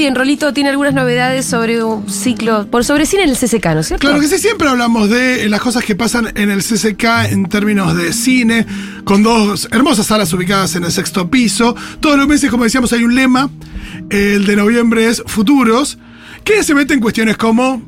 Bien, Rolito tiene algunas novedades sobre un ciclo, por sobre cine en el CCK, ¿no es cierto? Claro que sí, siempre hablamos de las cosas que pasan en el CCK en términos de cine, con dos hermosas salas ubicadas en el sexto piso. Todos los meses, como decíamos, hay un lema. El de noviembre es Futuros, que se mete en cuestiones como.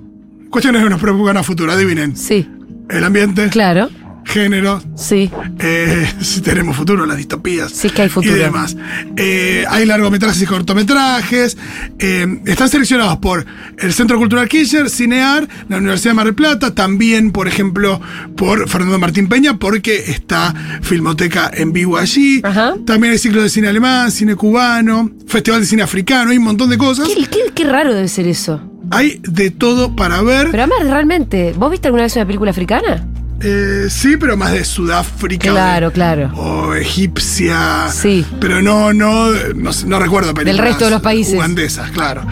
Cuestiones que nos preocupan a futuro, adivinen. Sí, El ambiente, claro, género, sí. eh, si tenemos futuro, las distopías. Sí que hay futuro. Y demás. Eh, hay largometrajes y cortometrajes. eh, están seleccionados por el Centro Cultural Kirchner, Cinear, la Universidad de Mar del Plata, también, por ejemplo, por Fernando Martín Peña, porque está Filmoteca en vivo allí. Ajá. También hay ciclo de cine alemán, cine cubano, Festival de Cine Africano, hay un montón de cosas. ¿Qué, qué- qué raro debe ser eso. Hay de todo para ver. Pero además, realmente, ¿vos viste alguna vez una película africana? Eh, sí, pero más de Sudáfrica. Claro, de- claro. O egipcia. Sí. Pero no, no, no, recuerdo películas. Del resto de los países. Ugandesas, claro.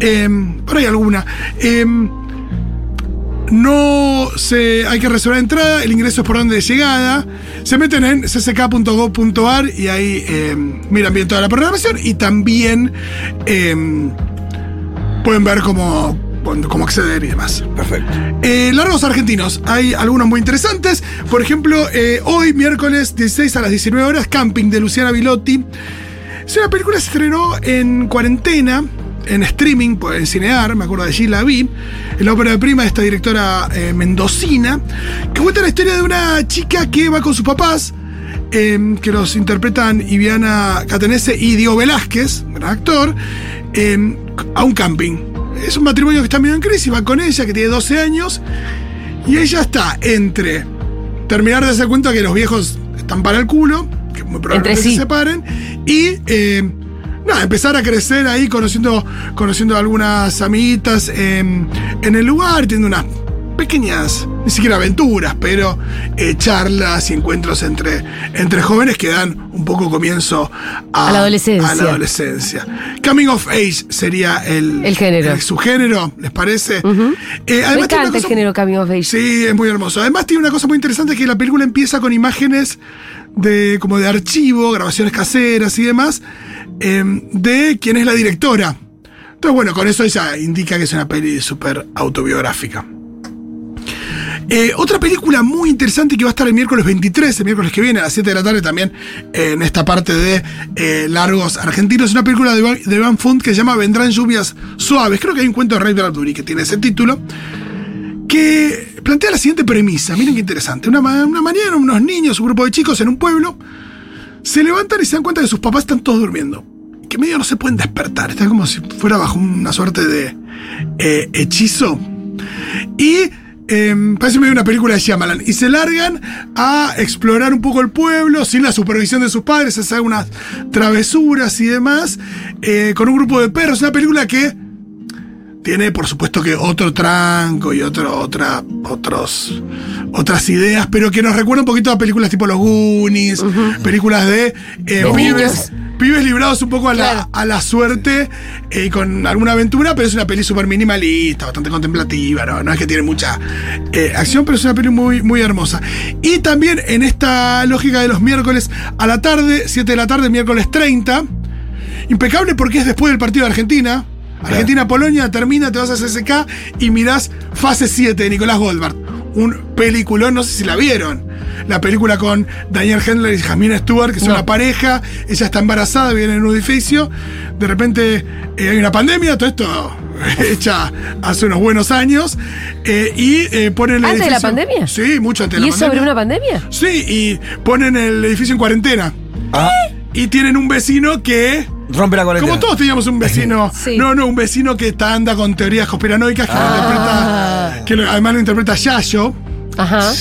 Eh, por ahí alguna. Eh, no se, hay que reservar entrada, el ingreso es por orden de llegada. Se meten en cck.gov.ar y ahí eh, miran bien toda la programación y también eh, pueden ver cómo, cómo acceder y demás. Perfecto. Eh, largos argentinos, hay algunos muy interesantes. Por ejemplo, eh, hoy, miércoles 16 a las 19 horas, Camping de Luciana Vilotti. Es una película que se estrenó en cuarentena, en streaming, pues, en Cinear, me acuerdo de allí la vi. En la ópera de prima de esta directora eh, mendocina, que cuenta la historia de una chica que va con sus papás. eh, que los interpretan Iviana Catenese y Diego Velázquez, gran actor, eh, a un camping. Es un matrimonio que está medio en crisis, va con ella, que tiene 12 años, y ella está entre terminar de hacer cuenta que los viejos están para el culo, que muy probablemente sí. se separen, y eh, nada, empezar a crecer ahí conociendo, conociendo algunas amiguitas en, en el lugar, teniendo unas pequeñas, ni siquiera aventuras, pero eh, charlas y encuentros entre, entre jóvenes que dan un poco comienzo a, A la adolescencia. a la adolescencia. Coming of age sería el, El género. el subgénero, ¿les parece? Eh, Me además tiene una encanta el género Coming of Age. Sí, es muy hermoso. Además tiene una cosa muy interesante que la película empieza con imágenes de como de archivo, grabaciones caseras y demás, eh, de quién es la directora. Entonces, bueno, con eso ella indica que es una peli súper autobiográfica. Eh, otra película muy interesante que va a estar el miércoles 23, el miércoles que viene, a las 7 de la tarde también, en esta parte de eh, Largos Argentinos, es una película de Van, de Van Fund que se llama Vendrán lluvias suaves. Creo que hay un cuento de Ray Bradbury que tiene ese título que plantea la siguiente premisa. Miren qué interesante. Una, una mañana unos niños, un grupo de chicos en un pueblo, se levantan y se dan cuenta que sus papás están todos durmiendo. Que medio no se pueden despertar. Están como si fuera bajo una suerte de eh, hechizo. Y eh, parece medio una película de Shyamalan. Y se largan a explorar un poco el pueblo sin la supervisión de sus padres, hacer unas travesuras y demás, eh, con un grupo de perros. Una película que tiene, por supuesto, que otro tranco y otro, otra, otros, otras ideas, pero que nos recuerda un poquito a películas tipo Los Goonies, películas de, eh, pibes. Pibes librados un poco a la, Claro. a la suerte eh, con alguna aventura, pero es una peli súper minimalista, bastante contemplativa, ¿no? No es que tiene mucha eh, acción, pero es una peli muy, muy hermosa. Y también en esta lógica de los miércoles a la tarde, 7 de la tarde, miércoles 30, impecable porque es después del partido de Argentina. Argentina-Polonia termina, te vas a CSK y mirás fase 7 de Nicolás Goldberg. Un peliculón, no sé si la vieron. La película con Daniel Hendler y Jasmine Stewart, que son No. una pareja. Ella está embarazada, vive en un edificio. De repente eh, hay una pandemia, todo esto hecha hace unos buenos años. eh, y eh, ponen el ¿Antes de la edificio- pandemia? Sí, mucho antes de ¿Y la es sobre pandemia. una pandemia? Sí, y ponen el edificio en cuarentena. Ah, Y tienen un vecino que. rompe la cuarentena. Como todos teníamos un vecino. Sí. No, no, un vecino que está, anda con teorías conspiranoicas que lo Ah. interpreta. Que lo- además lo interpreta Yayo. Ajá.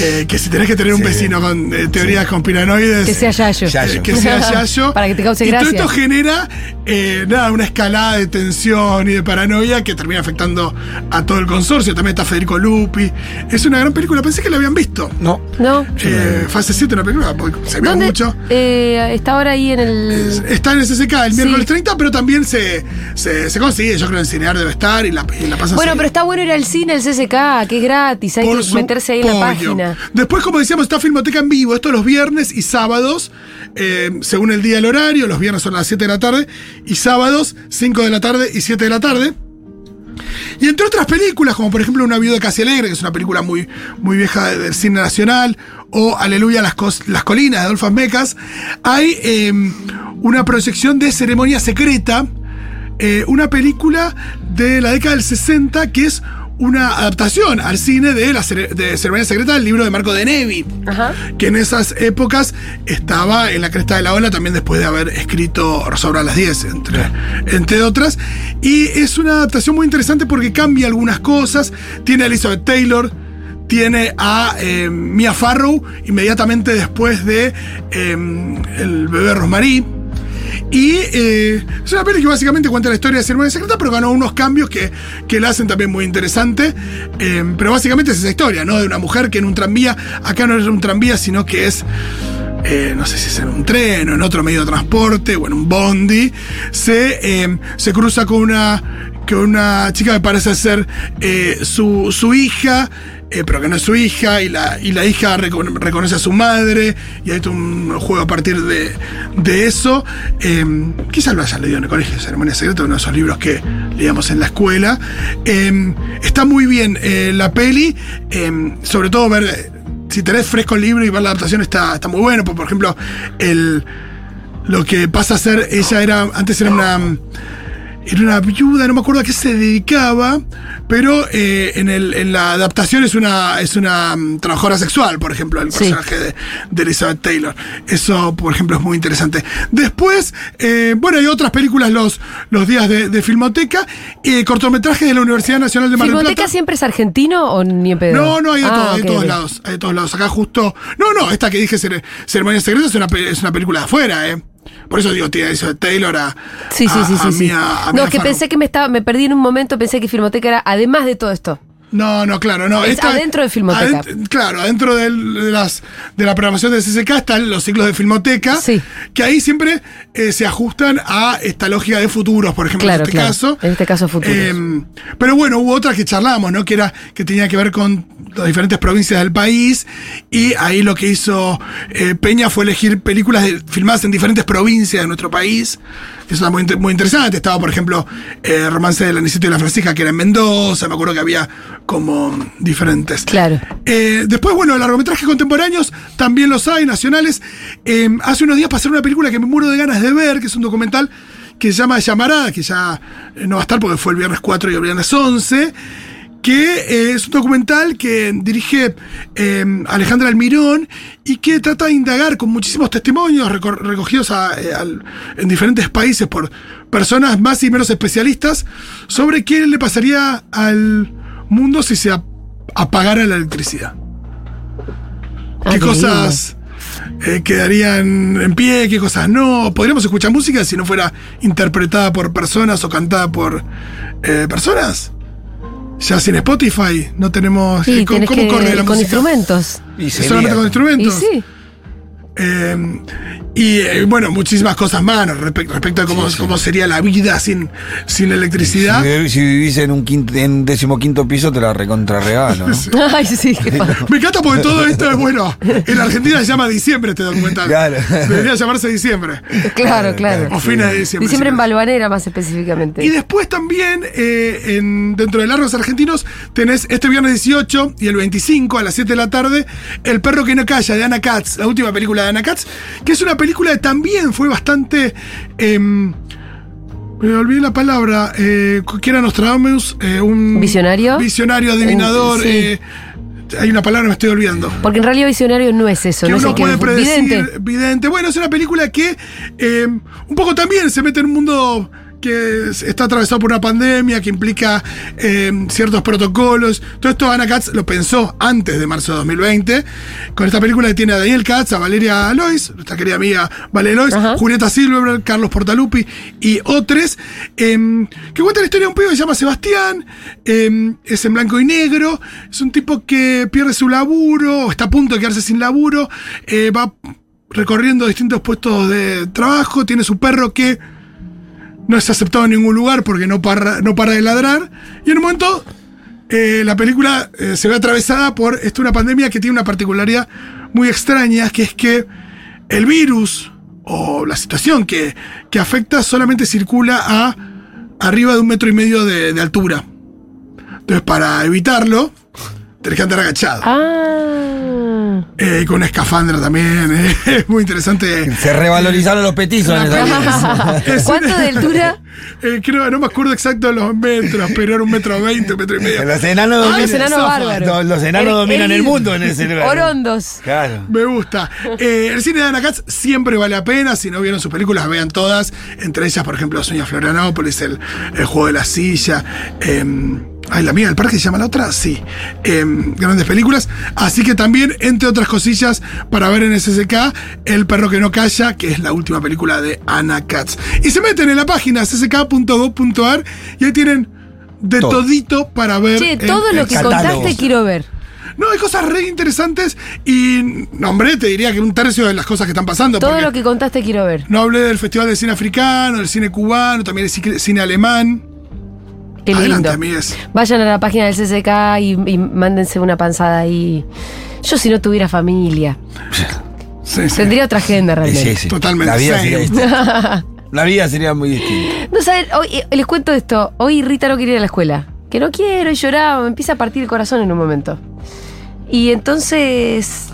Eh, que si tenés que tener un Sí. vecino con eh, teorías conspiranoides. Que sea Yayo. Yayo. que sea Yayo. Para que te cause y gracia. todo esto genera eh, nada, una escalada de tensión y de paranoia que termina afectando a todo el consorcio. También está Federico Lupi. Es una gran película. Pensé que la habían visto. No. ¿No? Eh, fase 7, una película, porque se ve ¿Dónde? mucho. Eh, está ahora ahí en el. Está en el SSK el Sí. miércoles 30, pero también se, se, se consigue. Yo creo en Cinear debe estar y la, y la pasan Bueno, pero está bueno ir al cine, el CSK, que es gratis, hay Por que meterse ahí en la página. Después, como decíamos, está Filmoteca en vivo. Esto los viernes y sábados, eh, según el día del horario. Los viernes son las 7 de la tarde y sábados 5 de la tarde y 7 de la tarde. Y entre otras películas, como por ejemplo Una viuda casi alegre, que es una película muy, muy vieja de- del cine nacional, o Aleluya, las, las colinas de Adolfo Mecas, hay eh, una proyección de Ceremonia Secreta, eh, una película de la década del 60 que es una adaptación al cine de, la de Ceremonia Secreta del libro de Marco de Nevi Ajá. que en esas épocas estaba en la cresta de la ola, también después de haber escrito a las 10, entre, entre otras. Y es una adaptación muy interesante porque cambia algunas cosas. Tiene a Elizabeth Taylor, tiene a eh, Mia Farrow inmediatamente después de eh, El bebé Rosemary. Y eh, es una peli que básicamente cuenta la historia de Ceremonia Secreta, pero ganó unos cambios que, que la hacen también muy interesante. Eh, pero básicamente es esa historia, ¿no? De una mujer que en un tranvía, acá no es un tranvía, sino que es, eh, no sé si es en un tren o en otro medio de transporte o en un bondi, se, se cruza con una, con una chica que parece ser eh, su, su hija. eh, pero que no es su hija, y la, y la hija recon- reconoce a su madre, y hay todo un juego a partir de, de eso. Eh, quizás lo hayan leído en el colegio, Ceremonia Secreta, uno de esos libros que leíamos en la escuela. Eh, está muy bien eh, la peli, eh, sobre todo ver, si tenés fresco el libro y ver la adaptación está, está muy bueno, por ejemplo, el, lo que pasa a ser, ella era, antes era una... Era una viuda, no me acuerdo a qué se dedicaba, pero eh, en, el- en la adaptación es una, es una mm, trabajadora sexual, por ejemplo, el Sí. personaje de, de Elizabeth Taylor. Eso, por ejemplo, es muy interesante. Después, eh, bueno, hay otras películas los, los días de, de Filmoteca, eh, cortometrajes de la Universidad Nacional de Mar del ¿Filmoteca Plata. siempre es argentino o ni en pedo? No, no, hay de, Ah, todo, hay de todos lados. Hay de todos lados. Acá justo. No, no, esta que dije, Cere- Ceremonia Secreta, es una, es una película de afuera, ¿eh? Por eso digo, tiene eso de Taylor a. Sí, sí, a- sí, a sí. sí. Mia- a no, que Farrow. pensé que me estaba, me perdí en un momento, pensé que Filmoteca era, además de todo esto. No, no, claro, no. Es adentro de Filmoteca. adent- claro, adentro de, las, de la programación de CCK están los ciclos de Filmoteca, Sí. que ahí siempre eh, se ajustan a esta lógica de futuros, por ejemplo, Claro, en este claro. caso. En este caso, futuros. Eh, pero bueno, hubo otras que charlamos, ¿no? Que era que tenía que ver con las diferentes provincias del país. Y ahí lo que hizo eh, Peña fue elegir películas de- filmadas en diferentes provincias de nuestro país. Eso está muy, muy interesante. Estaba, por ejemplo, eh, Romance de la Anicito y la Francisca, que era en Mendoza. Me acuerdo que había como diferentes. Claro. Eh, después, bueno, largometrajes contemporáneos también los hay, nacionales. Eh, hace unos días pasaron una película que me muero de ganas de ver, que es un documental que se llama Llamarada, que ya eh, no va a estar porque fue el viernes 4 y el viernes 11, que eh, es un documental que dirige eh, Alejandra Almirón y que trata de indagar con muchísimos testimonios recogidos a- eh, en diferentes países por personas más y menos especialistas sobre qué le pasaría al mundo si se ap- apagara la electricidad. Ah, qué cosas eh, quedarían en pie, qué cosas no. Podríamos escuchar música si no fuera interpretada por personas o cantada por personas. Ya sin Spotify no tenemos. Sí, eh, ¿Cómo, cómo que, corre la con música? instrumentos. Y Solamente con Y instrumentos. sí. Eh, y eh, bueno, muchísimas cosas más respecto, respecto a cómo, cómo sería la vida sin, sin electricidad. Si, si vivís en un, quinto, en un decimoquinto piso, te la recontrarregalo, ¿no? Ay, sí, Me encanta porque todo esto es bueno. En Argentina se llama diciembre este documental. Claro. Debería llamarse diciembre. Claro, claro. O fines de diciembre. Diciembre en. Balvanera, más específicamente. Y después también, eh, en- dentro de Largos Argentinos, tenés este viernes 18 y el 25 a las 7 de la tarde, El perro que no calla, de Ana Katz, la última película de Ana Katz, que es una película que también fue bastante... em, me olvidé la palabra, eh, que era Nostradamus, eh, un... ¿Visionario? Visionario, adivinador. Uh, sí. eh, hay una palabra, me estoy olvidando. Porque en realidad visionario no es eso, que no es uno que puede predecir, vidente. vidente. Bueno, es una película que eh, un poco también se mete en un mundo que es- está atravesado por una pandemia, que implica eh, ciertos protocolos. Todo esto Ana Katz lo pensó antes de marzo de 2020. Con esta película que tiene a Daniel Katz, a Valeria Lois, nuestra querida amiga Valeria Lois, Ajá. Julieta Silverberg, Carlos Portalupi y otros, em, que cuenta la historia de un pibe que se llama Sebastián, em, es en blanco y negro, es un tipo que pierde su laburo, o está a punto de quedarse sin laburo, eh, va recorriendo distintos puestos de trabajo, tiene su perro que no es aceptado en ningún lugar porque no para, no para de ladrar, y en un momento eh, la película eh, se ve atravesada por esto, una pandemia que tiene una particularidad muy extraña, que es que el virus o la situación que, que afecta solamente circula a arriba de un metro y medio de, de altura. Entonces, para evitarlo, tenés que andar agachado. Ah. Eh, con una escafandra también. eh, Es muy interesante. Se revalorizaron los petizos en. Es ¿Cuánto una- de altura? Eh, creo, no me acuerdo exacto los metros, pero era un metro veinte, un metro y medio. Los enanos Ah, dominan, los enanos zafa. bárbaros. No, los enanos El- dominan el, el- mundo en ese lugar. Orondos. Claro. Me gusta. Eh, el cine de Ana Katz siempre vale la pena. Si no vieron sus películas, vean todas. Entre ellas, por ejemplo, Sueña Florianópolis, el, el juego de la silla. Ay, la mía del parque se llama la otra. Sí. Em, grandes películas. Así que también, entre otras cosillas, para ver en SSK, El perro que no calla, que es la última película de Ana Katz. Y se meten en la página ssk.gov.ar y ahí tienen de Todo. todito para ver. Che, en todo lo el que catálogo. contaste quiero ver. no, hay cosas re interesantes y, no, hombre, te diría que un tercio de las cosas que están pasando. Todo lo que contaste quiero ver. No hablé del Festival de Cine Africano, del cine cubano, también el cine- cine alemán. Qué Adelante, lindo. Vayan a la página del CCK y, y mándense una panzada ahí. Yo si no tuviera familia, Sí, sí. tendría otra agenda Sí, realmente. sí. Totalmente. La vida sería distinta. La vida sería muy distinta. No saben, hoy, eh, les cuento esto. Hoy Rita no quiere ir a la escuela. Que no quiero y lloraba, me empieza a partir el corazón en un momento. Y entonces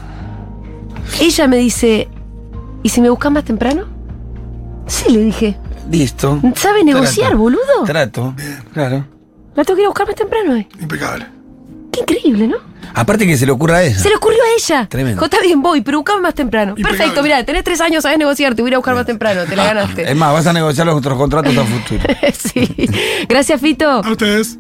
ella me dice, ¿y si me buscas más temprano? Sí, le dije. Listo. ¿Sabe negociar, Trato. boludo? Trato. Claro. La tengo que ir a buscar más temprano, eh. Impecable. Qué increíble, ¿no? Aparte que se le ocurra a ella. Se le ocurrió a ella. Tremendo. Está bien, voy, pero buscame más temprano. Impecable. Perfecto, mirá, tenés tres años, sabés negociar, te voy a ir a buscar más temprano, te la Es ganaste. más, vas a negociar los otros contratos a futuro. sí. Gracias, Fito. A ustedes.